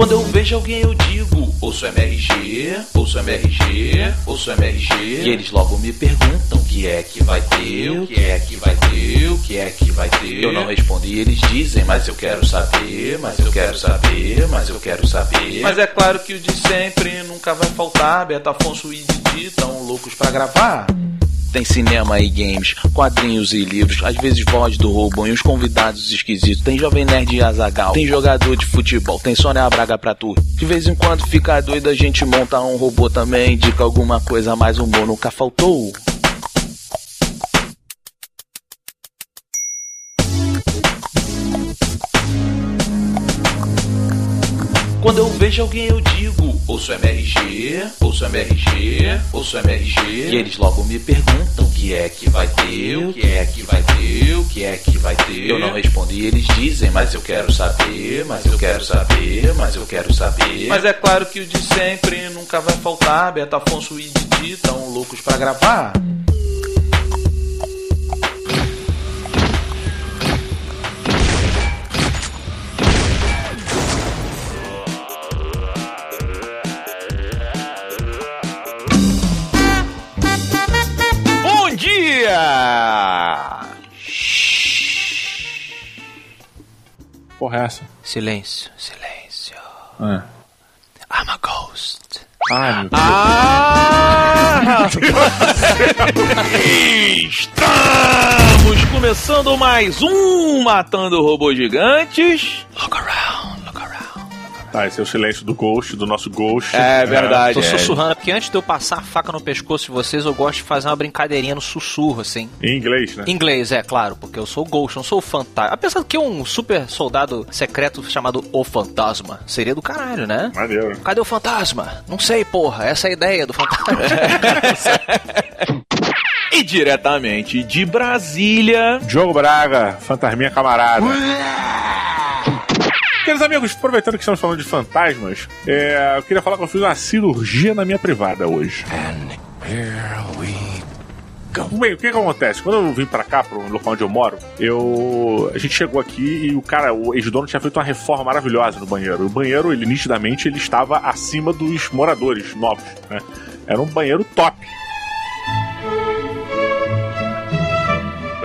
Quando eu vejo alguém eu digo, ouço MRG, ouço MRG, ouço MRG. E eles logo me perguntam o que é que vai ter, o que é que vai ter, o que é que vai ter. Eu não respondo e eles dizem, mas eu quero saber, mas eu quero saber, mas eu quero saber. Mas é claro que o de sempre nunca vai faltar. Beto Afonso e Didi tão loucos pra gravar. Tem cinema e games, quadrinhos e livros, às vezes voz do robô e uns convidados esquisitos. Tem Jovem Nerd e Azagal, tem jogador de futebol, tem Sônia Braga pra tu. De vez em quando fica doido, a gente monta um robô também, indica alguma coisa, mas humor nunca faltou. Quando eu vejo alguém eu digo, ouço MRG, ouço MRG, ouço MRG. E eles logo me perguntam o que é que vai ter, o que é que vai ter, o que é que vai ter. Eu não respondo e eles dizem, mas eu quero saber, mas eu quero saber, mas eu quero saber. Mas é claro que o de sempre nunca vai faltar. Beto Afonso e Didi tão loucos pra gravar. Porra, é essa? Silêncio, silêncio. É. I'm a ghost. Ai, meu Deus. Ah! Estamos começando mais um Matando Robôs Gigantes. Look around, look around. Tá, esse é o silêncio do Ghost, do nosso Ghost. É verdade. Tô é. sussurrando, porque antes de eu passar a faca no pescoço de vocês, eu gosto de fazer uma brincadeirinha no sussurro, assim. Em inglês, né? Em inglês, é claro, porque eu sou o Ghost, não sou o fantasma. Apesar que um super soldado secreto chamado O Fantasma seria do caralho, né? Maneiro. Cadê o fantasma? Não sei, porra. Essa é a ideia do fantasma. E diretamente de Brasília. Diogo Braga, fantasminha camarada. Queridos amigos, aproveitando que estamos falando de fantasmas, é, eu queria falar que eu fiz uma cirurgia na minha privada hoje. Bem, o que, que acontece? Quando eu vim pra cá, pro local onde eu moro, eu. A gente chegou aqui e o cara, o ex-dono, tinha feito uma reforma maravilhosa no banheiro. O banheiro, ele nitidamente, ele estava acima dos moradores novos, né? Era um banheiro top.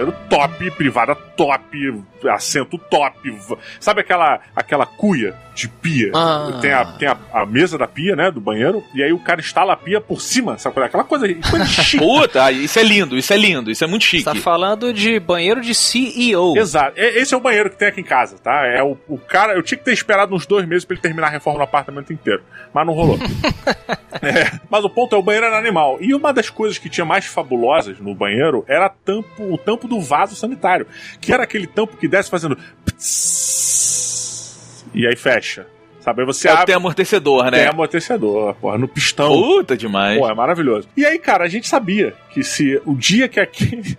Banheiro top, privada top, assento top. Sabe aquela, aquela cuia de pia? Ah. Tem, a, tem a, a mesa da pia, né? Do banheiro, e aí o cara instala a pia por cima, sabe? é? Aquela coisa, coisa chique. Puta, isso é lindo, isso é lindo, isso é muito chique. Você tá falando de banheiro de CEO. Exato. Esse é o banheiro que tem aqui em casa, tá? É o, o cara. Eu tinha que ter esperado uns dois meses pra ele terminar a reforma no apartamento inteiro. Mas não rolou. É, mas o ponto é, o banheiro era animal. E uma das coisas que tinha mais fabulosas no banheiro era tampo, o tampo do vaso sanitário. Que era aquele tampo que desce fazendo. ptss, E aí fecha. Sabe? Aí você É, abre. tem amortecedor, Tem né? amortecedor, porra, no pistão. Puta demais. Pô, é maravilhoso. E aí, cara, a gente sabia que se o dia que aquele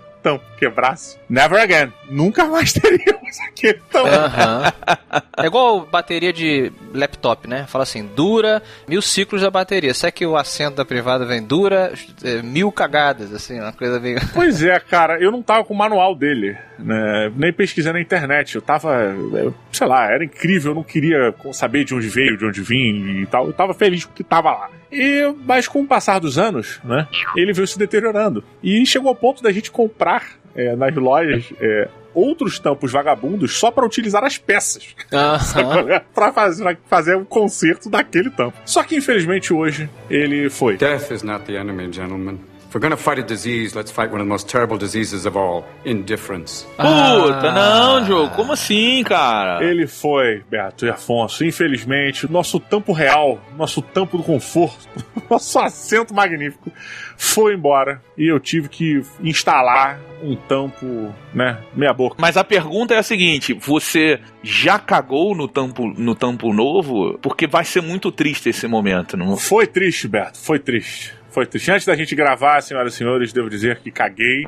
quebrasse, never again, nunca mais teríamos aquele tampo. Aham. É igual bateria de laptop, né? Fala assim, dura mil ciclos da bateria. Será que o assento da privada vem dura é, mil cagadas, assim, uma coisa meio... Pois é, cara, eu não tava com o manual dele, né? Nem pesquisei na internet. Eu tava, eu- sei lá, era incrível, eu não queria saber de onde veio, de onde vim e tal. Eu tava feliz com o que tava lá. E, mas com o passar dos anos, né? Ele veio se deteriorando. E chegou ao ponto da gente comprar é, nas lojas é, outros tampos vagabundos só pra utilizar as peças. Pra fazer, fazer um conserto daquele tampo. Só que infelizmente hoje ele foi. Death is not the enemy, gentlemen. We're gonna fight a disease, let's fight one of the most terrible diseases of all indifference. Puta, não, Diogo, como assim, cara? Ele foi, Beto e Afonso. Infelizmente, o nosso tampo real, nosso tampo do conforto, nosso assento magnífico foi embora e eu tive que instalar um tampo, né, meia boca. Mas a pergunta é a seguinte: você já cagou no tampo, no tampo novo? Porque vai ser muito triste esse momento, não? Foi triste, Beto, foi triste. Foi triste. Antes da gente gravar, senhoras e senhores, devo dizer que caguei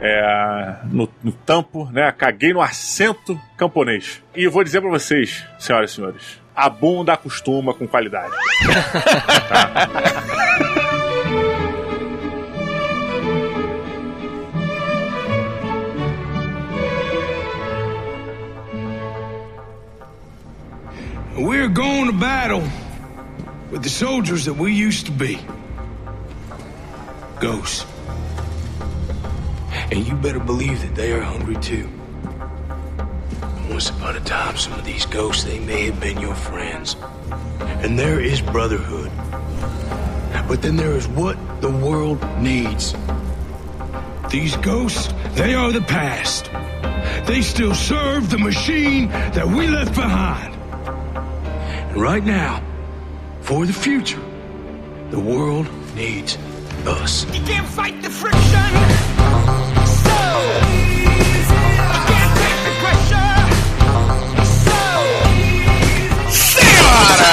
é, no, no tampo, né? Caguei no assento camponês. E vou dizer pra vocês, senhoras e senhores, a bunda acostuma com qualidade. We're going to battle with the soldiers that we used to be. Ghosts. And you better believe that they are hungry too. Once upon a time, some of these ghosts, they may have been your friends. And there is brotherhood. But then there is what the world needs. These ghosts, they are the past. They still serve the machine that we left behind. And right now, for the future, the world needs us. You can't fight the friction. So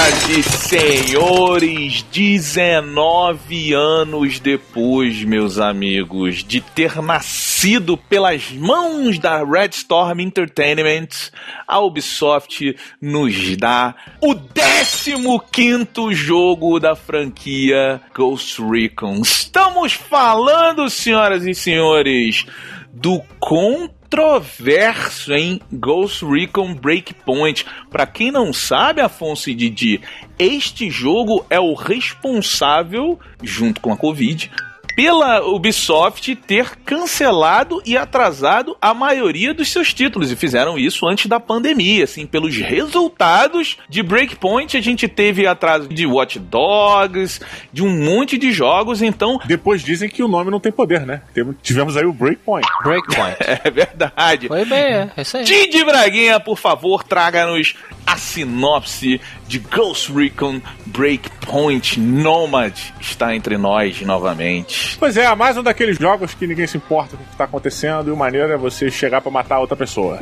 Senhoras e senhores, 19 anos depois, meus amigos, de ter nascido pelas mãos da Red Storm Entertainment, a Ubisoft nos dá o 15º jogo da franquia Ghost Recon. Estamos falando, senhoras e senhores, do controverso em Ghost Recon Breakpoint. Para quem não sabe, Afonso e Didi, este jogo é o responsável, junto com a Covid, pela Ubisoft ter cancelado e atrasado a maioria dos seus títulos e fizeram isso antes da pandemia, assim, pelos resultados de Breakpoint a gente teve atraso de Watch Dogs, de um monte de jogos, então Depois dizem que o nome não tem poder, né? Tivemos aí o Breakpoint. Breakpoint. é verdade. Foi bem, é, é isso aí. Didi Braguinha, por favor, traga-nos a sinopse de Ghost Recon Breakpoint Nomad está entre nós novamente. Pois é, mais um daqueles jogos que ninguém se importa com o que tá acontecendo e o maneiro é você chegar pra matar outra pessoa.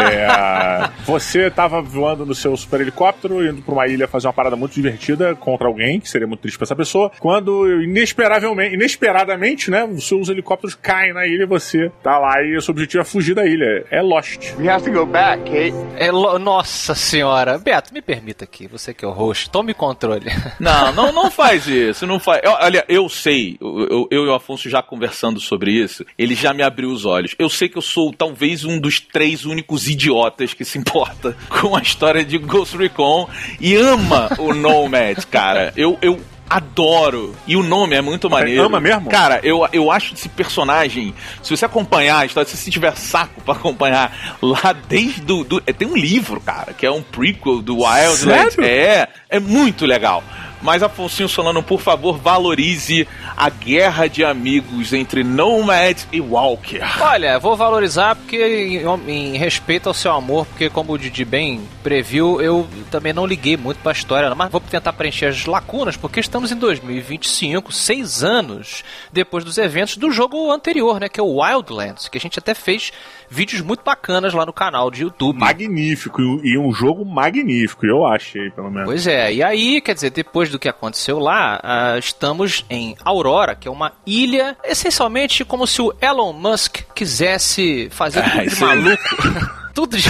É, você tava voando no seu super helicóptero, indo pra uma ilha fazer uma parada muito divertida contra alguém, que seria muito triste pra essa pessoa, quando inesperavelmente, inesperadamente, né, os seus helicópteros caem na ilha e você tá lá e o seu objetivo é fugir da ilha. É Lost. We have to go back, Kate. É lo- Nossa senhora. Beto, me permita aqui, você que é o host, tome controle. Não, não, não faz isso, não faz. Eu- olha, eu sei, eu, eu- eu e o Afonso já conversando sobre isso, ele já me abriu os olhos. Eu sei que eu sou talvez um dos três únicos idiotas que se importa com a história de Ghost Recon e ama o Nomad, cara. Eu, eu adoro. E o nome é muito maneiro. ama mesmo? Cara, eu, eu acho esse personagem, se você acompanhar a história, se você tiver saco pra acompanhar lá desde do, do- é, tem um livro, cara, que é um prequel do Wildlands. Sério? É, é muito legal. Mas Afonso Solano, por favor, valorize a guerra de amigos entre Nomad e Walker. Olha, vou valorizar porque em, em respeito ao seu amor, porque como o Didi bem previu, eu também não liguei muito pra história, mas vou tentar preencher as lacunas, porque estamos em 2025, seis anos depois dos eventos do jogo anterior, né, que é o Wildlands, que a gente até fez vídeos muito bacanas lá no canal de YouTube. Magnífico, e um jogo magnífico, eu achei, pelo menos. Pois é, e aí, quer dizer, depois do que aconteceu lá, ah, estamos em Aurora, que é uma ilha, essencialmente como se o Elon Musk quisesse fazer Ah, tudo de maluco. tudo de,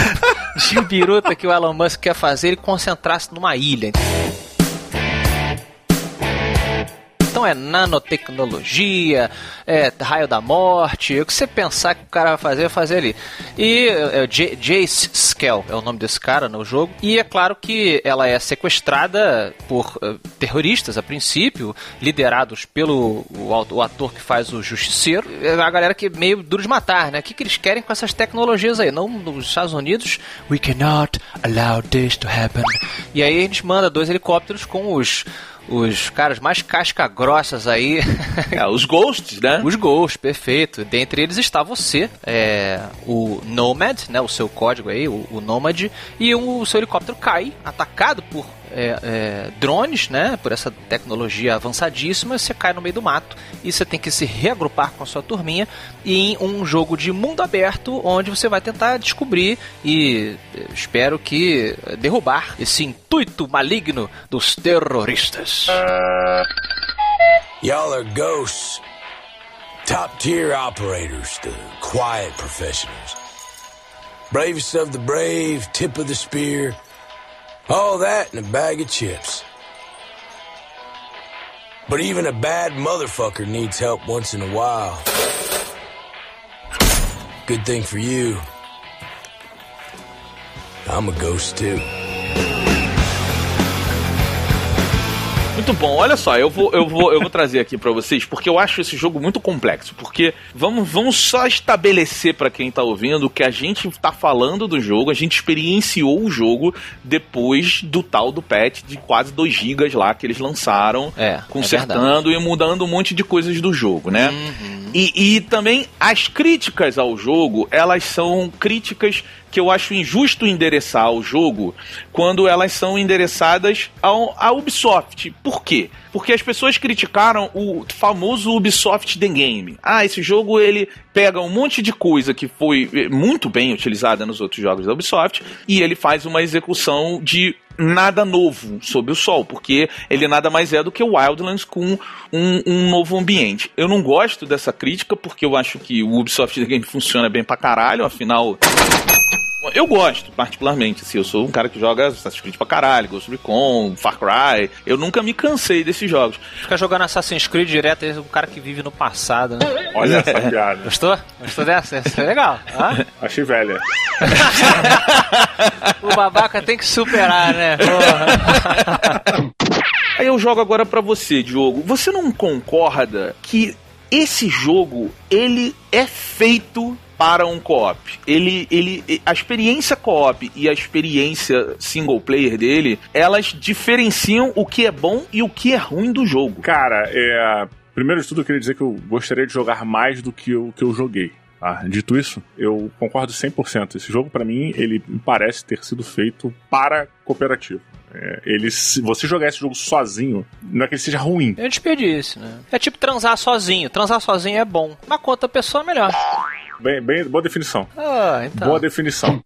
de biruta que o Elon Musk quer fazer e concentrasse numa ilha. Então é nanotecnologia, é raio da morte, o que você pensar que o cara vai fazer, vai fazer ali. E é, o J- Jace Skell é o nome desse cara no jogo. E é claro que ela é sequestrada por eh, terroristas a princípio, liderados pelo o, o ator que faz o Justiceiro. É a galera que é meio duro de matar, né? O que, que eles querem com essas tecnologias aí? Não nos Estados Unidos, we cannot allow this to happen. E aí a gente manda dois helicópteros com os os caras mais casca grossas aí. É, os Ghosts, né? Os gols, perfeito. Dentre eles está você, é, o Nomad, né, o seu código aí, o, o Nomad, e o seu helicóptero cai, atacado por é, é, drones, né, por essa tecnologia avançadíssima, você cai no meio do mato e você tem que se reagrupar com a sua turminha em um jogo de mundo aberto, onde você vai tentar descobrir e eh, espero que eh, derrubar esse intuito maligno dos terroristas. Y'all are ghosts. Top tier operators, the quiet professionals. Bravest of the brave, tip of the spear. All that and a bag of chips. But even a bad motherfucker needs help once in a while. Good thing for you. I'm a ghost too. Muito bom. Olha só, eu vou, eu vou, eu vou trazer aqui pra vocês, porque eu acho esse jogo muito complexo. Porque vamos, vamos só estabelecer pra quem tá ouvindo que a gente tá falando do jogo, a gente experienciou o jogo depois do tal do patch de quase 2 gigas lá que eles lançaram, É, consertando e mudando um monte de coisas do jogo, né? E, e também as críticas ao jogo, elas são críticas que eu acho injusto endereçar ao jogo quando elas são endereçadas ao, à Ubisoft. Por quê? Porque as pessoas criticaram o famoso Ubisoft The Game. Ah, esse jogo ele pega um monte de coisa que foi eh, muito bem utilizada nos outros jogos da Ubisoft e ele faz uma execução de nada novo sob o sol, porque ele nada mais é do que o Wildlands com um, um novo ambiente. Eu não gosto dessa crítica porque eu acho que o Ubisoft The Game funciona bem pra caralho, afinal eu gosto, particularmente, assim, eu sou um cara que joga Assassin's Creed pra caralho, Ghost Recon, Far Cry, eu nunca me cansei desses jogos. Ficar jogando Assassin's Creed direto, é um cara que vive no passado, né? Olha essa piada. Gostou? Gostou dessa? Essa é legal. Hã? Achei velha. O babaca tem que superar, né? Porra. Aí eu jogo agora pra você, Diogo. Você não concorda que esse jogo, ele é feito para um co-op. Ele, ele, a experiência co-op e a experiência single player dele, elas diferenciam o que é bom e o que é ruim do jogo. Cara, é. Primeiro de tudo, eu queria dizer que eu gostaria de jogar mais do que o que eu joguei. Tá? Dito isso, eu concordo 100%. Esse jogo, pra mim, ele me parece ter sido feito para cooperativo. É, ele, se você jogar esse jogo sozinho, não é que ele seja ruim. É um desperdício, né? É tipo transar sozinho. Transar sozinho é bom, mas com outra pessoa é melhor. Bem, bem, boa definição. Ah, então. Boa definição.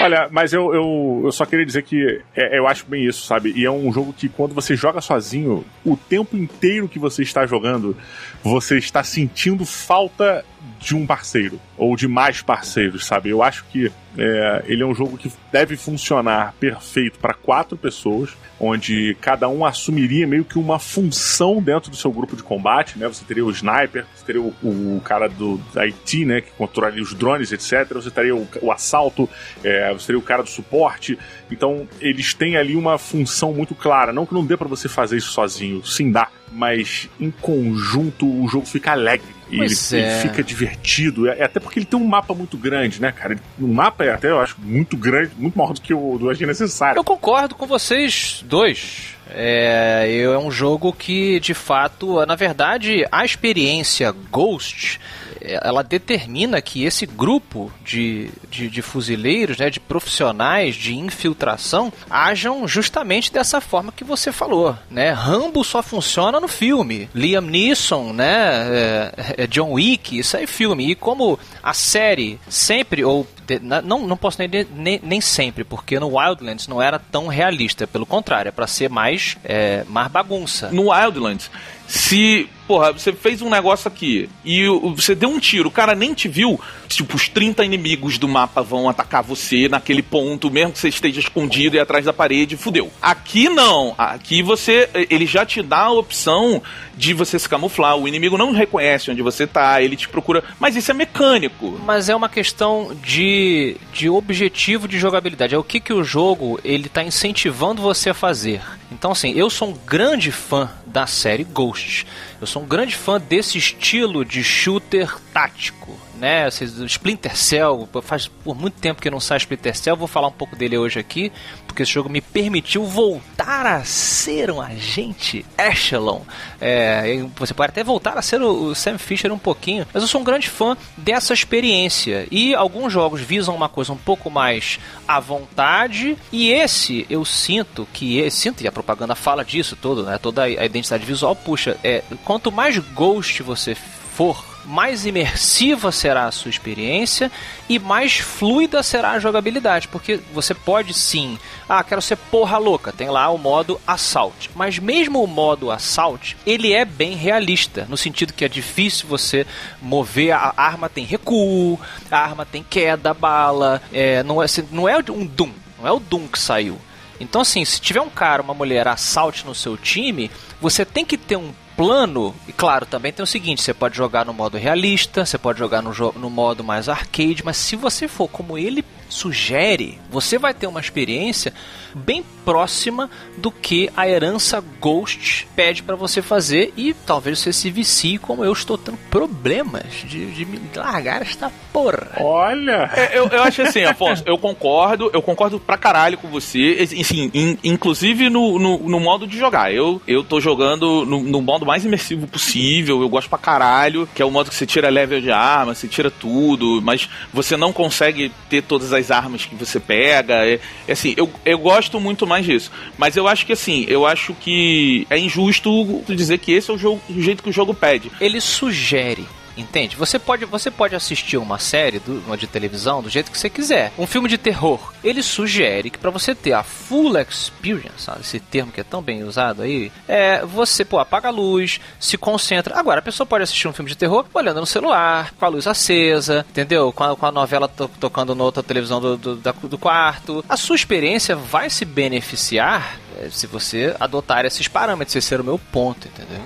Olha, mas eu, eu, eu só queria dizer que é- eu acho bem isso, sabe? E é um jogo que quando você joga sozinho, o tempo inteiro que você está jogando, você está sentindo falta de um parceiro, ou de mais parceiros, sabe? Eu acho que é, ele é um jogo que deve funcionar perfeito para quatro pessoas, onde cada um assumiria meio que uma função dentro do seu grupo de combate, né? Você teria o sniper, você teria o, o cara do IT, né? Que controlaria os drones, etc. Você teria o, o assalto, é, você teria o cara do suporte. Então, eles têm ali uma função muito clara. Não que não dê para você fazer isso sozinho, sim dá. Mas em conjunto o jogo fica alegre. E ele, ele é. fica divertido. É, até porque ele tem um mapa muito grande, né, cara? O mapa é até, eu acho, muito grande, muito maior do que o do Agir Necessário. Eu concordo com vocês dois. É, é um jogo que, de fato, na verdade, a experiência Ghost, é, ela determina que esse grupo de, de, de fuzileiros, né, de profissionais de infiltração, ajam justamente dessa forma que você falou, né? Rambo só funciona no filme. Liam Neeson, né, é, é John Wick, isso aí é filme. E como a série sempre, ou não, não posso nem, nem, nem sempre, porque no Wildlands não era tão realista. Pelo contrário, é pra ser mais, é, mais bagunça. No Wildlands, se, porra, você fez um negócio aqui e você deu um tiro, o cara nem te viu, tipo, os 30 inimigos do mapa vão atacar você naquele ponto, mesmo que você esteja escondido e atrás da parede, fudeu. Aqui não, aqui você, ele já te dá a opção de você se camuflar, o inimigo não reconhece onde você tá, ele te procura, mas isso é mecânico. Mas é uma questão de, de objetivo de jogabilidade. É o que, que o jogo ele tá incentivando você a fazer. Então, assim, eu sou um grande fã da série Ghost. Eu sou um grande fã desse estilo de shooter tático. Né, Splinter Cell, faz por muito tempo que não sai Splinter Cell, vou falar um pouco dele hoje aqui, porque esse jogo me permitiu voltar a ser um agente Echelon. É, você pode até voltar a ser o, o Sam Fisher um pouquinho, mas eu sou um grande fã dessa experiência. E alguns jogos visam uma coisa um pouco mais à vontade, e esse eu sinto que eu sinto e a propaganda fala disso todo, né? Toda a identidade visual puxa, é, quanto mais Ghost você for, mais imersiva será a sua experiência e mais fluida será a jogabilidade, porque você pode sim, ah, quero ser porra louca, tem lá o modo assault, mas mesmo o modo assault, ele é bem realista, no sentido que é difícil você mover, a arma tem recuo, a arma tem queda, bala, é, não, é, não é um Doom, não é o Doom que saiu. Então, assim, se tiver um cara, uma mulher assalte no seu time, você tem que ter um plano. E claro, também tem o seguinte: você pode jogar no modo realista, você pode jogar no, no modo mais arcade, mas se você for como ele sugere, você vai ter uma experiência bem próxima do que a herança Ghost pede pra você fazer e talvez você se vicie como eu estou tendo problemas de, de me largar esta porra. Olha! É, eu, eu acho assim, Afonso, eu concordo, eu concordo pra caralho com você, assim, in- inclusive no, no, no modo de jogar. Eu, eu tô jogando no, no modo mais imersivo possível, eu gosto pra caralho, que é o modo que você tira level de arma, você tira tudo, mas você não consegue ter todas as armas que você pega. É, é assim, eu, eu gosto muito mais disso. Mas eu acho que assim, eu acho que é injusto dizer que esse é o, jogo, o jeito que o jogo pede. Ele sugere. Entende? Você pode, você pode assistir uma série do- de televisão do jeito que você quiser. Um filme de terror. Ele sugere que pra você ter a full experience, sabe? esse termo que é tão bem usado aí, é você, pô, apaga a luz, se concentra. Agora, a pessoa pode assistir um filme de terror olhando no celular, com a luz acesa, entendeu? Com a, com a novela to- tocando na outra televisão do, do, da- do quarto. A sua experiência vai se beneficiar é, se você adotar esses parâmetros. Esse era o meu ponto, entendeu?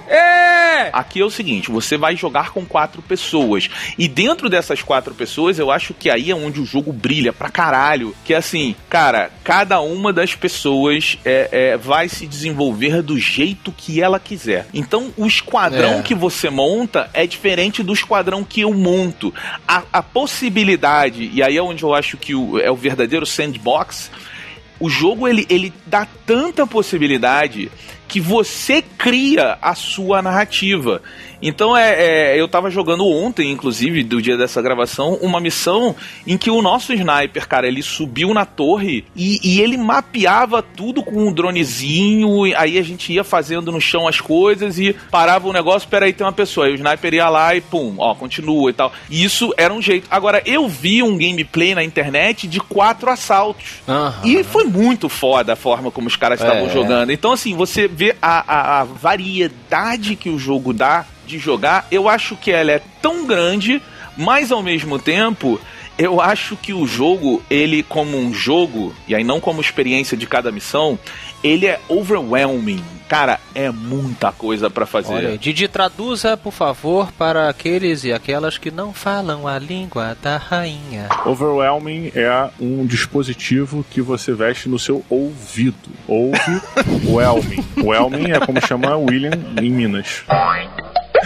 Aqui é o seguinte, você vai jogar com quatro pessoas. E dentro dessas quatro pessoas, eu acho que aí é onde o jogo brilha pra caralho. Que é assim, cara, cada uma das pessoas é, é, vai se desenvolver do jeito que ela quiser. Então, o esquadrão É. que você monta é diferente do esquadrão que eu monto. A, a possibilidade, e aí é onde eu acho que o- é o verdadeiro sandbox, o jogo ele, ele dá tanta possibilidade que você cria a sua narrativa. Então é, é, eu tava jogando ontem, inclusive, do dia dessa gravação, uma missão em que o nosso sniper, cara, ele subiu na torre e, e ele mapeava tudo com um dronezinho, e aí a gente ia fazendo no chão as coisas e parava o negócio, peraí, tem uma pessoa. Aí o sniper ia lá e pum, ó, continua e tal. E isso era um jeito. Agora, eu vi um gameplay na internet de quatro assaltos. Aham. E foi muito foda a forma como os caras estavam É. jogando. Então, assim, você vê a, a- a variedade que o jogo dá de jogar, eu acho que ela é tão grande, mas ao mesmo tempo. Eu acho que o jogo, ele como um jogo, e aí não como experiência de cada missão, ele é overwhelming. Cara, é muita coisa pra fazer. Olha, aí, Didi, traduza, por favor, para aqueles e aquelas que não falam a língua da rainha. Overwhelming é um dispositivo que você veste no seu ouvido. Ouve Whelming. Whelming é como chama William em Minas.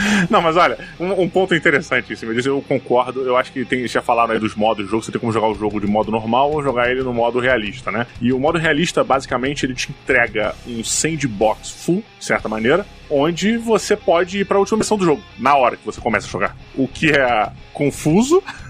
Não, mas olha, um, um ponto interessante disso, eu concordo. Eu acho que tem, já falaram aí dos modos do jogo, você tem como jogar o jogo de modo normal ou jogar ele no modo realista, né? E o modo realista, basicamente, ele te entrega um sandbox full, de certa maneira, onde você pode ir pra última missão do jogo, na hora que você começa a jogar. O que é confuso.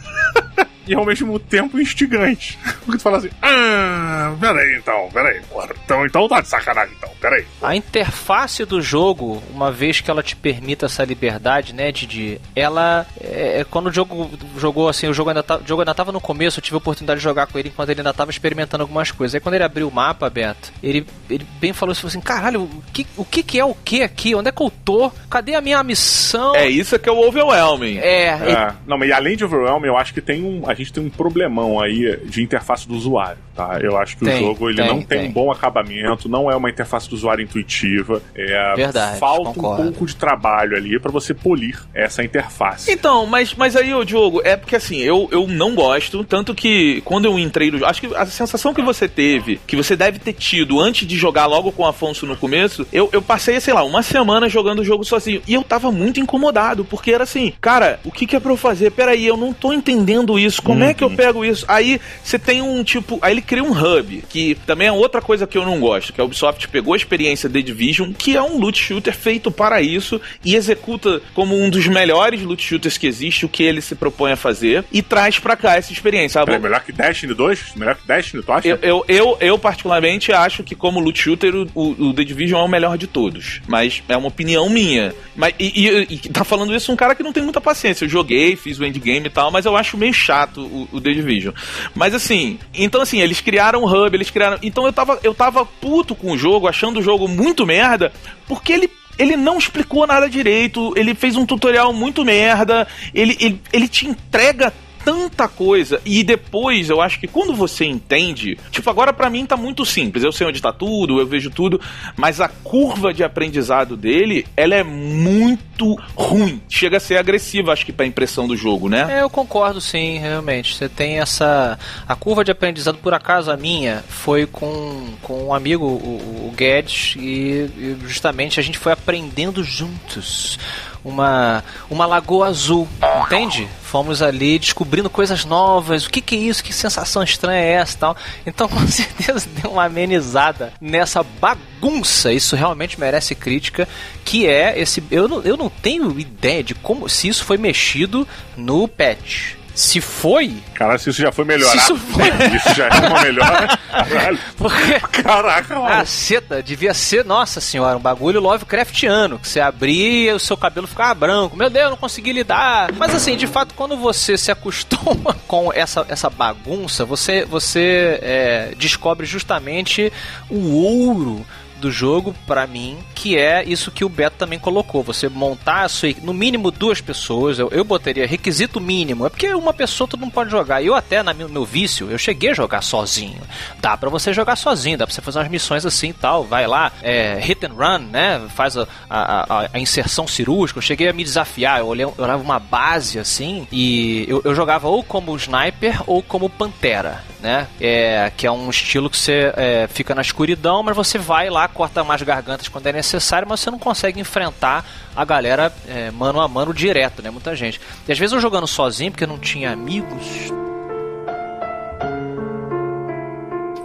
E ao mesmo tempo instigante. Porque tu fala assim, ah, peraí então, peraí, porra, então, então tá de sacanagem então, peraí. A interface do jogo, uma vez que ela te permita essa liberdade, né, Didi, ela é, é quando o jogo jogou assim, o jogo ainda tá, o jogo ainda tava no começo, eu tive a oportunidade de jogar com ele enquanto ele ainda tava experimentando algumas coisas. Aí quando ele abriu o mapa, Beto, ele, ele bem falou assim, assim, caralho, o que, o que que é o que aqui? Onde é que eu tô? Cadê a minha missão? É isso que é o overwhelming. É, É, não, mas além de Overwhelm, eu acho que tem um, a gente tem um problemão aí de interface do usuário, tá? Eu acho que Tem, o jogo ele tem, não tem, tem. um bom acabamento, não é uma interface do usuário intuitiva, é, Verdade, falta concordo. um pouco de trabalho ali pra você polir essa interface. Então, mas, mas aí, ô Diogo, é porque assim, eu, eu não gosto, tanto que quando eu entrei no acho que a sensação que você teve, que você deve ter tido antes de jogar logo com o Afonso no começo, eu, eu passei, sei lá, uma semana jogando o jogo sozinho, e eu tava muito incomodado, porque era assim, cara, o que que é pra eu fazer? Peraí, eu não tô entendendo isso, como é que eu pego isso? Aí você tem um tipo, aí ele cria um hub, que também é outra coisa que eu não gosto, que a Ubisoft pegou a experiência The Division, que é um loot shooter feito para isso, e executa como um dos melhores loot shooters que existe, o que ele se propõe a fazer, e traz pra cá essa experiência. Ah, melhor que Destiny 2? Melhor que Destiny, tu acha? eu, eu, eu, eu, particularmente, acho que como loot shooter, o, o, o The Division é o melhor de todos. Mas é uma opinião minha. Mas, e, e- e tá falando isso um cara que não tem muita paciência. Eu joguei, fiz o endgame e tal, mas eu acho meio chato o, o The Division. Mas assim, então assim, eles criaram um hub, eles criaram. Então eu tava, eu tava puto com o jogo, achando o jogo muito merda, porque ele ele não explicou nada direito, ele fez um tutorial muito merda, ele, ele, ele te entrega tanta coisa. E depois, eu acho que quando você entende, tipo, agora pra mim tá muito simples. Eu sei onde tá tudo, eu vejo tudo, mas a curva de aprendizado dele, ela é muito ruim. Chega a ser agressiva, acho que pra impressão do jogo, né? É, eu concordo sim, realmente. Você tem essa. A curva de aprendizado, por acaso, a minha, foi com, com um amigo, o, o Guedes, e, e justamente a gente foi aprendendo juntos uma, uma lagoa azul, entende? Fomos ali descobrindo coisas novas, o que, que é isso, que sensação estranha é essa tal. Então, com certeza, deu uma amenizada nessa bagunça. Isso realmente merece crítica. Que é esse. Eu não, eu não tenho ideia de como. Se isso foi mexido no patch. Se foi, Caralho, se isso já foi melhorado. Isso foi- Isso já é uma melhora. Caralho. porque Caraca, mano. Caceta, devia ser, nossa senhora, um bagulho Lovecraftiano, que você abria e o seu cabelo ficava branco. Meu Deus, não consegui lidar. Mas assim, de fato, quando você se acostuma com essa, essa bagunça, você, você é, descobre justamente o ouro do jogo pra mim, que é isso que o Beto também colocou. Você montar a sua, no mínimo duas pessoas, eu, eu botaria requisito mínimo. É porque uma pessoa todo mundo pode jogar. Eu até na meu, vício, eu cheguei a jogar sozinho. Dá pra você jogar sozinho, dá pra você fazer umas missões assim e tal. Vai lá, é, hit and run, né? Faz a, a, a- a inserção cirúrgica. Eu cheguei a me desafiar, eu, olhei, eu olhava uma base assim e eu, eu jogava ou como sniper ou como pantera, né? É, que é um estilo que você é, fica na escuridão, mas você vai lá, corta mais gargantas quando é necessário, mas você não consegue enfrentar a galera é, mano a mano direto, né? Muita gente. E às vezes eu jogando sozinho, porque não tinha amigos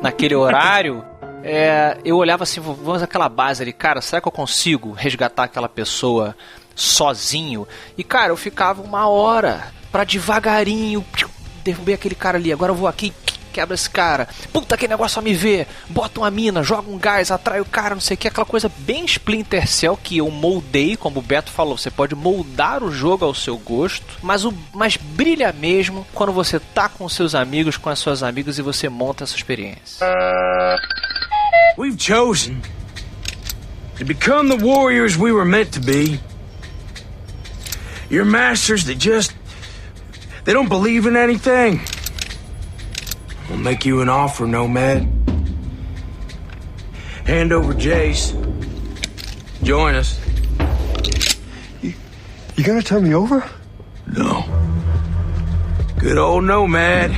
naquele horário. é, eu olhava assim, vamos aquela base ali, cara, será que eu consigo resgatar aquela pessoa sozinho? E cara, eu ficava uma hora pra devagarinho derrubei aquele cara ali, agora eu vou aqui quebra esse cara. Puta que negócio a me ver. Bota uma mina, joga um gás, atrai o cara, não sei o que. Aquela coisa bem Splinter Cell que eu moldei, como o Beto falou. Você pode moldar o jogo ao seu gosto, mas o mas brilha mesmo quando você tá com seus amigos, com as suas amigas e você monta essa experiência. We've chosen to become the warriors we were meant to be. Your masters that just they don't believe in anything. We'll make you an offer, Nomad. Hand over Jace. Join us. You you gonna turn me over? No. Good old Nomad.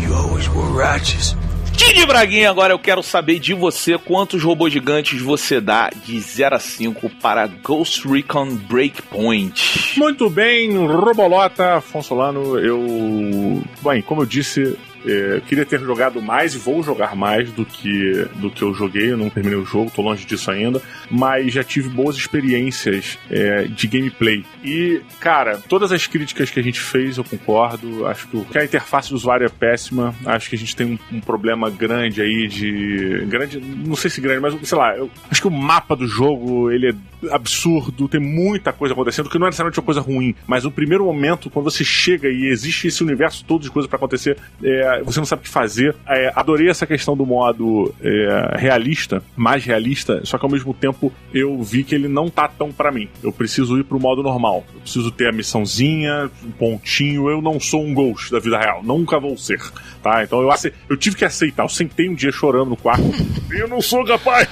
You always were righteous. Didi Braguinha, agora eu quero saber de você quantos robôs gigantes você dá de 0 a 5 para Ghost Recon Breakpoint. Muito bem, Robolota, Afonso Solano, eu. Bem, como eu disse, é, queria ter jogado mais e vou jogar mais do que, do que eu joguei. Eu não terminei o jogo, tô longe disso ainda. Mas já tive boas experiências é, de gameplay. E, cara, todas as críticas que a gente fez eu concordo. Acho que, o- a interface do usuário é péssima. Acho que a gente tem um, um problema grande aí de. Grande, não sei se grande, mas sei lá, eu acho que o mapa do jogo ele é absurdo, tem muita coisa acontecendo, que não é necessariamente uma coisa ruim, mas no primeiro momento, quando você chega e existe esse universo todo de coisas pra acontecer, é, você não sabe o que fazer. É, adorei essa questão do modo é, realista, mais realista, só que ao mesmo tempo eu vi que ele não tá tão pra mim. Eu preciso ir pro modo normal. Eu preciso ter a missãozinha, um pontinho. Eu não sou um ghost da vida real, nunca vou ser, tá? Então eu, ace- eu tive que aceitar. Eu sentei um dia chorando no quarto. eu não sou capaz.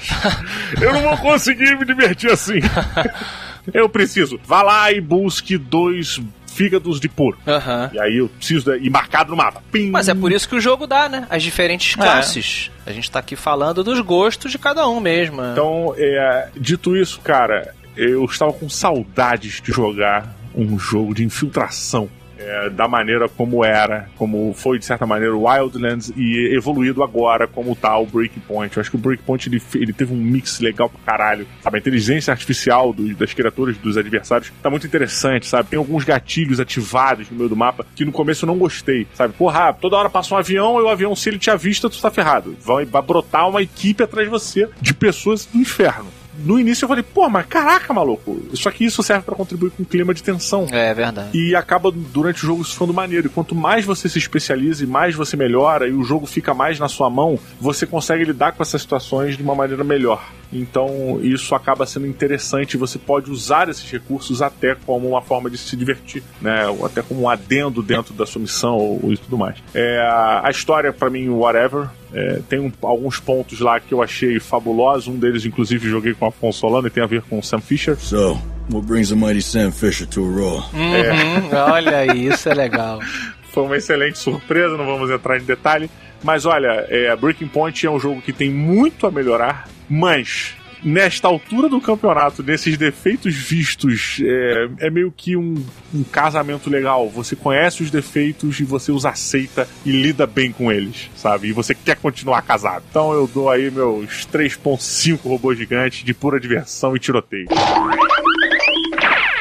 Eu não vou conseguir me divertir assim. Eu preciso. Vá lá e busque dois fígados de porco. Aham. E aí eu preciso. de- E marcado no mapa. Pim. Mas é por isso que o jogo dá, né? As diferentes classes. A gente tá aqui falando dos gostos de cada um mesmo. Então, é, dito isso, cara, eu estava com saudades de jogar um jogo de infiltração. É, da maneira como era, como foi de certa maneira o Wildlands e evoluído agora como tá o Breakpoint. Eu acho que o Breakpoint ele, ele teve um mix legal pra caralho. Sabe, a inteligência artificial das criaturas dos adversários tá muito interessante, sabe? Tem alguns gatilhos ativados no meio do mapa que no começo eu não gostei, sabe? Porra, toda hora passa um avião e o avião, se ele te avista, tu tá ferrado. Vai, vai brotar uma equipe atrás de você de pessoas do inferno. No início eu falei, pô, mas caraca, maluco. Só que isso serve pra contribuir com um clima de tensão. É verdade. E acaba durante o jogo se ficando maneiro. E quanto mais você se especializa e mais você melhora e o jogo fica mais na sua mão, você consegue lidar com essas situações de uma maneira melhor. Então isso acaba sendo interessante. Você pode usar esses recursos até como uma forma de se divertir, né? Ou até como um adendo dentro da sua missão ou, e tudo mais. É, a a história, pra mim, whatever. É, tem um- alguns pontos lá que eu achei fabulosos. Um deles, inclusive, joguei com o Afonso Solano e tem a ver com o Sam Fisher. So, what brings the mighty Sam Fisher to a roll? Uhum, olha aí, isso é legal. Foi uma excelente surpresa, não vamos entrar em detalhe. Mas olha, é, Breaking Point é um jogo que tem muito a melhorar, mas nesta altura do campeonato, nesses defeitos vistos, é, é meio que um, um casamento legal. Você conhece os defeitos e você os aceita e lida bem com eles, sabe? E você quer continuar casado. Então eu dou aí meus 3.5 robôs gigantes de pura diversão e tiroteio.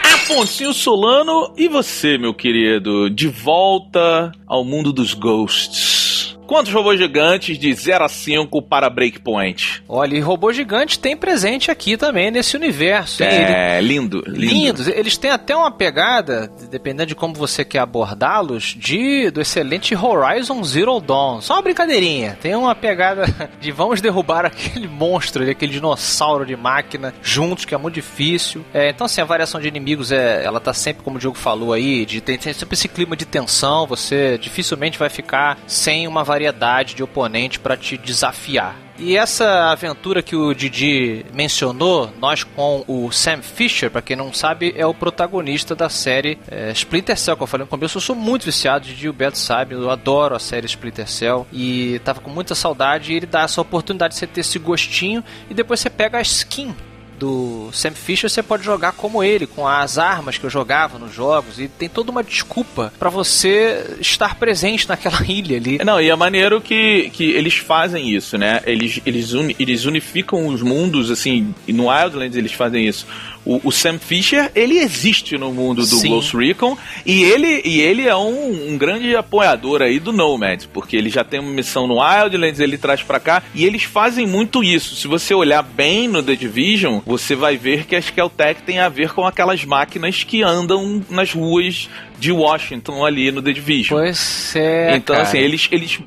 Afonso Solano, e você, meu querido? De volta ao mundo dos ghosts. Quantos robôs gigantes de 0 a 5 para Breakpoint? Olha, e robô gigante tem presente aqui também nesse universo. hein? Ele- É, lindo, lindo. Lindos. Eles têm até uma pegada, dependendo de como você quer abordá-los, de do excelente Horizon Zero Dawn. Só uma brincadeirinha. Tem uma pegada de vamos derrubar aquele monstro, aquele dinossauro de máquina juntos, que é muito difícil. É, então, assim, a variação de inimigos é, ela tá sempre, como o Diogo falou aí, de tem, tem sempre esse clima de tensão. Você dificilmente vai ficar sem uma variedade de oponente para te desafiar. E essa aventura que o Didi mencionou, nós com o Sam Fisher, pra quem não sabe, é o protagonista da série é, Splinter Cell, que eu falei no começo, eu sou muito viciado, Didi o Beto sabe, eu adoro a série Splinter Cell e tava com muita saudade e ele dá essa oportunidade de você ter esse gostinho e depois você pega a skin do Sam Fisher, você pode jogar como ele, com as armas que eu jogava nos jogos, e tem toda uma desculpa pra você estar presente naquela ilha ali. Não, e é maneiro que, que eles fazem isso, né? Eles, eles, uni- eles unificam os mundos, assim, e no Wildlands eles fazem isso. O, o Sam Fisher, ele existe no mundo do Sim. Ghost Recon e ele, e ele é um, um grande apoiador aí do Nomad, porque ele já tem uma missão no Wildlands, ele traz pra cá e eles fazem muito isso. Se você olhar bem no The Division, você vai ver que a Skeltec tem a ver com aquelas máquinas que andam nas ruas de Washington ali no The Division. Pois é. Então, cara. assim, eles, eles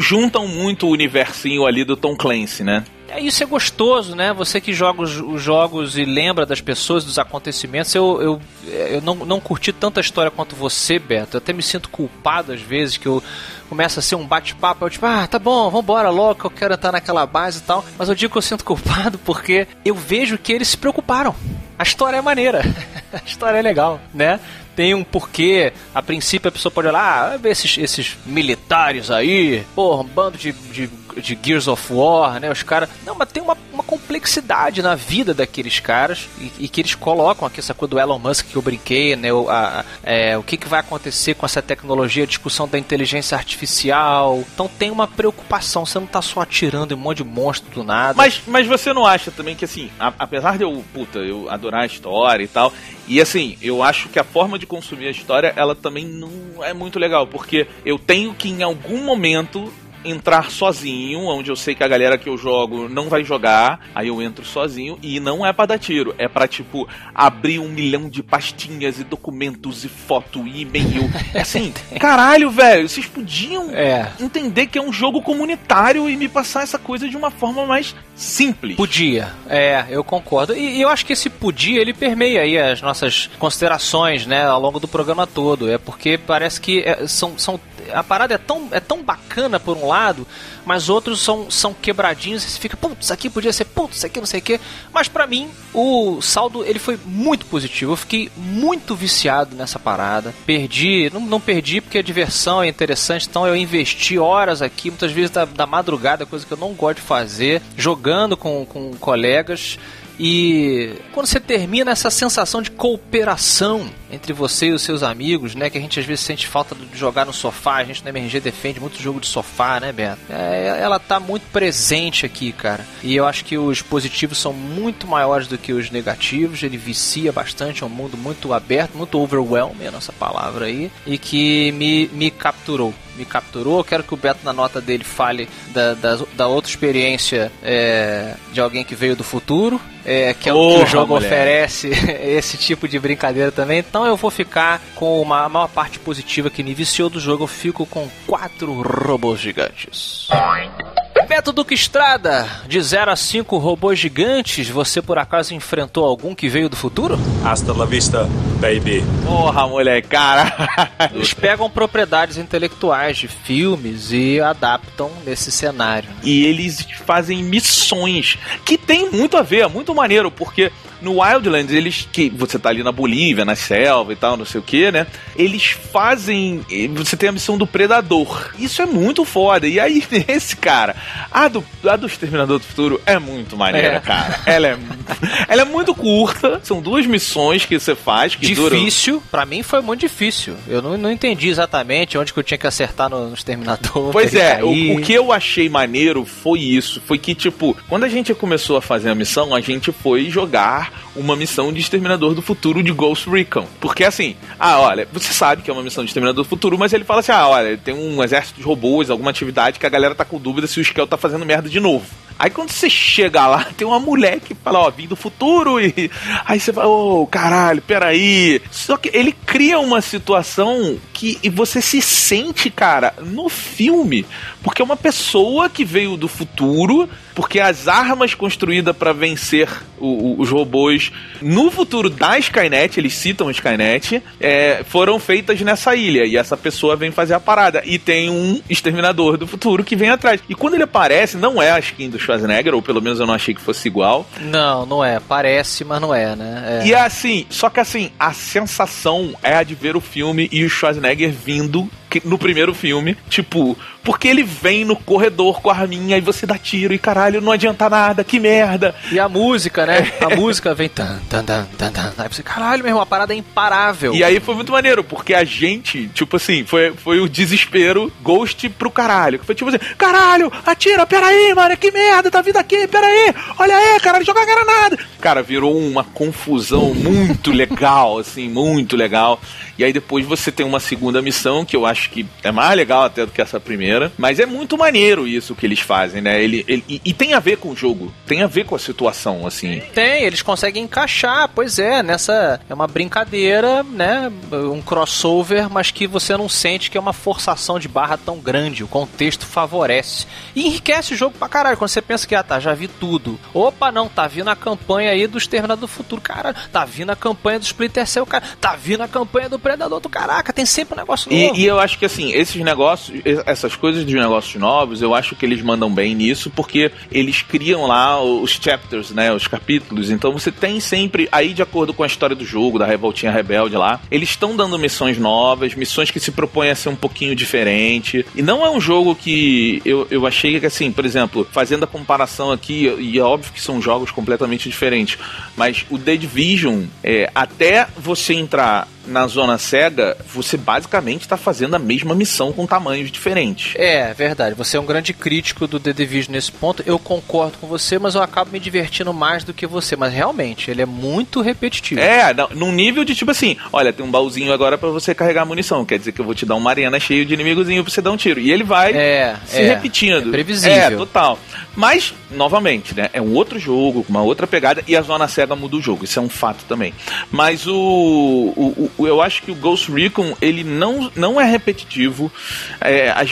juntam muito o universinho ali do Tom Clancy, né? É, Isso é gostoso, né? Você que joga os, os jogos e lembra das pessoas, dos acontecimentos. Eu, eu, eu não, não curti tanta história quanto você, Beto. Eu até me sinto culpado às vezes que eu começa a ser um bate-papo. Eu tipo, ah, tá bom, vambora logo, que eu quero entrar naquela base e tal. Mas eu digo que eu sinto culpado porque eu vejo que eles se preocuparam. A história é maneira. a história é legal, né? Tem um porquê. A princípio a pessoa pode olhar, ah, esses, esses militares aí, porra, um bando de, de, de Gears of War, né? Os caras. Não, mas tem uma, uma complexidade na vida daqueles caras e, e que eles colocam aqui essa coisa do Elon Musk que eu brinquei, né? O, a- é, o que, que vai acontecer com essa tecnologia, a discussão da inteligência artificial. Então tem uma preocupação, você não tá só atirando em um monte de monstro do nada. Mas, mas você não acha também que, assim, a- apesar de eu, puta, eu adorar a história e tal, e assim, eu acho que a forma de consumir a história, ela também não é muito legal, porque eu tenho que em algum momento entrar sozinho, onde eu sei que a galera que eu jogo não vai jogar, aí eu entro sozinho e não é pra dar tiro, é pra tipo abrir um milhão de pastinhas e documentos e foto e e-mail. É assim, caralho, velho, vocês podiam É. entender que é um jogo comunitário e me passar essa coisa de uma forma mais simples. Podia, é, eu concordo. E, e eu acho que esse podia, ele permeia aí as nossas considerações, né, ao longo do programa todo. É porque parece que é, são, são a parada é tão, é tão bacana por um lado, mas outros são, são quebradinhos e você fica, putz, aqui podia ser, putz, isso aqui não sei o quê. Mas pra mim, o saldo ele foi muito positivo. Eu fiquei muito viciado nessa parada. Perdi, não, não perdi porque a diversão é interessante, então eu investi horas aqui, muitas vezes da, da madrugada, coisa que eu não gosto de fazer, jogando com, com colegas. E quando você termina essa sensação de cooperação entre você e os seus amigos, né? Que a gente às vezes sente falta de jogar no sofá, a gente no MRG defende muito jogo de sofá, né, Beto? É, ela tá muito presente aqui, cara. E eu acho que os positivos são muito maiores do que os negativos. Ele vicia bastante, é um mundo muito aberto, muito overwhelming, a nossa palavra aí, e que me, me capturou me capturou. Quero que o Beto, na nota dele, fale da, da, da outra experiência é, de alguém que veio do futuro, é, que é o que o jogo moleque. oferece esse tipo de brincadeira também. Então eu vou ficar com uma maior parte positiva que me viciou do jogo. Eu fico com quatro robôs gigantes. Beto Duque Estrada, de 0 a 5 robôs gigantes, você por acaso enfrentou algum que veio do futuro? Hasta la vista, baby. Porra, moleque, cara. Eles pegam propriedades intelectuais de filmes e adaptam nesse cenário. e eles fazem missões que tem muito a ver, é muito maneiro, porque no Wildlands, eles que você tá ali na Bolívia, na selva e tal, não sei o que, né? Eles fazem, você tem a missão do predador. Isso é muito foda. E aí nesse cara, a do a do Exterminador do Futuro é muito maneira, É. cara. Ela é ela é muito curta, são duas missões que você faz que duram Difícil, pra mim foi muito difícil. Eu não, não entendi exatamente onde que eu tinha que acertar no, no Exterminador. Pois é, o, o que eu achei maneiro foi isso. Foi que, tipo, quando a gente começou a fazer a missão, a gente foi jogar uma missão de Exterminador do Futuro de Ghost Recon. Porque assim, ah, olha, você sabe que é uma missão de Exterminador do Futuro, mas ele fala assim: ah, olha, tem um exército de robôs, alguma atividade que a galera tá com dúvida se o Skell tá fazendo merda de novo. Aí quando você chega lá, tem uma mulher que fala, ó, vim do futuro e. Aí você fala, ô, caralho, peraí. Só que ele cria uma situação que e você se sente, cara, no filme. Porque é uma pessoa que veio do futuro, porque as armas construídas para vencer o- o- os robôs no futuro da Skynet, eles citam Skynet, é, foram feitas nessa ilha. E essa pessoa vem fazer a parada. E tem um exterminador do futuro que vem atrás. E quando ele aparece, não é a skin do Schwarzenegger, ou pelo menos eu não achei que fosse igual. Não, não é. Parece, mas não é, né? É. E é assim, só que assim, a sensação é a de ver o filme e o Schwarzenegger vindo que- no primeiro filme, tipo, porque ele vem no corredor com a arminha e você dá tiro e caralho, não adianta nada, que merda. E a música, né? A música vem tan, tan, tan, tan, tan. Aí você, caralho, meu irmão, a parada é imparável. E aí foi muito maneiro, porque a gente, tipo assim, foi, foi o desespero Ghost pro caralho. Que foi tipo assim, caralho, atira, peraí, mano, que merda, tá vindo aqui, peraí, olha aí, caralho, joga granada. Cara, virou uma confusão muito legal, assim, muito legal. E aí depois você tem uma segunda missão, que eu acho que é mais legal até do que essa primeira. Mas é muito maneiro isso que eles fazem, né? Ele, ele- e, e tem a ver com o jogo, tem a ver com a situação, assim. Tem, eles conseguem encaixar, pois é, nessa. É uma brincadeira, né? Um crossover, mas que você não sente que é uma forçação de barra tão grande. O contexto favorece. E enriquece o jogo pra caralho. Quando você pensa que, ah, tá, já vi tudo. Opa, não, tá vindo a campanha aí do Exterminador do Futuro, caralho. Tá vindo a campanha do Splinter Cell, cara. Tá vindo a campanha do Predador do caraca. Tem sempre um negócio novo. E, e eu acho que assim, esses negócios, essas coisas de negócios novos, eu acho que eles mandam bem nisso, porque eles criam lá os chapters, né? Os capítulos. Então você tem sempre, aí de acordo com a história do jogo, da Revoltinha Rebelde lá, eles estão dando missões novas, missões que se propõem a ser um pouquinho diferente. E não é um jogo que eu, eu achei que, assim, por exemplo, fazendo a comparação aqui, e é óbvio que são jogos completamente diferentes, mas o The Division, é, até você entrar na zona cega, você basicamente está fazendo a mesma missão com tamanhos diferentes. É, verdade. Você é um grande crítico do The Division nesse ponto. Eu concordo com você, mas eu acabo me divertindo mais do que você. Mas realmente, ele é muito repetitivo. É, não- num nível de tipo assim, olha, tem um baúzinho agora pra você carregar munição, quer dizer que eu vou te dar uma arena cheia de inimigozinho pra você dar um tiro. E ele vai É, se é. repetindo. É previsível. É, total. Mas, novamente, né, é um outro jogo, uma outra pegada, e a zona cega muda o jogo, isso é um fato também. Mas o, o, o- eu acho que o Ghost Recon, ele não, não é repetitivo. É, as,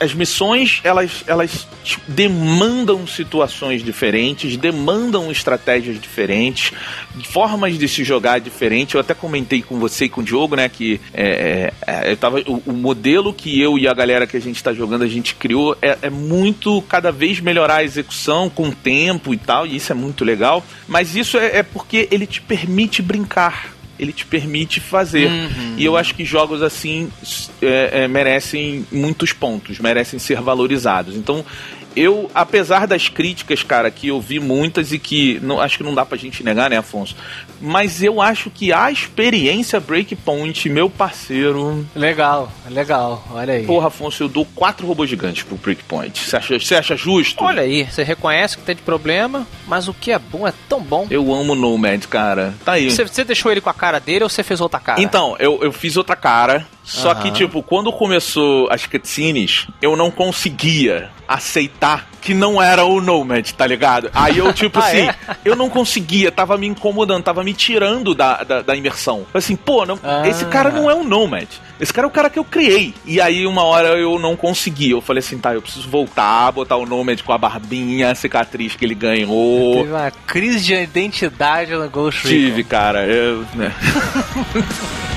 as missões, elas, elas demandam situações diferentes, demandam estratégias diferentes, formas de se jogar diferentes. Eu até comentei com você e com o Diogo, né, que é, é, eu tava, o, o modelo que eu e a galera que a gente está jogando, a gente criou, é, é muito cada vez melhorar a execução com o tempo e tal, e isso é muito legal. Mas isso é, é porque ele te permite brincar. Ele te permite fazer. E eu acho que jogos assim é, é, merecem muitos pontos, merecem ser valorizados. Então, eu, apesar das críticas, cara, que eu vi muitas e que não, acho que não dá pra gente negar, né, Afonso? Mas eu acho que a experiência Breakpoint, meu parceiro. Legal, legal. Olha aí. Porra, Afonso, eu dou quatro robôs gigantes pro Breakpoint. Você acha, você acha justo? Olha aí, você reconhece que tem de problema, mas o que é bom é tão bom. Eu amo o Nomad, cara. Tá aí. Você, você deixou ele com a cara dele ou você fez outra cara? Então, eu, eu fiz outra cara Só Aham. que, tipo, quando começou as cutscenes, eu não conseguia aceitar que não era o Nomad, tá ligado? Aí eu, tipo Ah, assim, é? eu não conseguia, tava me incomodando, tava me tirando da, da, da imersão. Assim, pô, não- Ah. esse cara não é um Nomad. Esse cara é o cara que eu criei. E aí, uma hora eu não consegui. Eu falei assim, tá, eu preciso voltar, botar o Nomad com a barbinha, a cicatriz que ele ganhou. Teve uma crise de identidade no Ghost Recon. Tive, cara. Eu, né.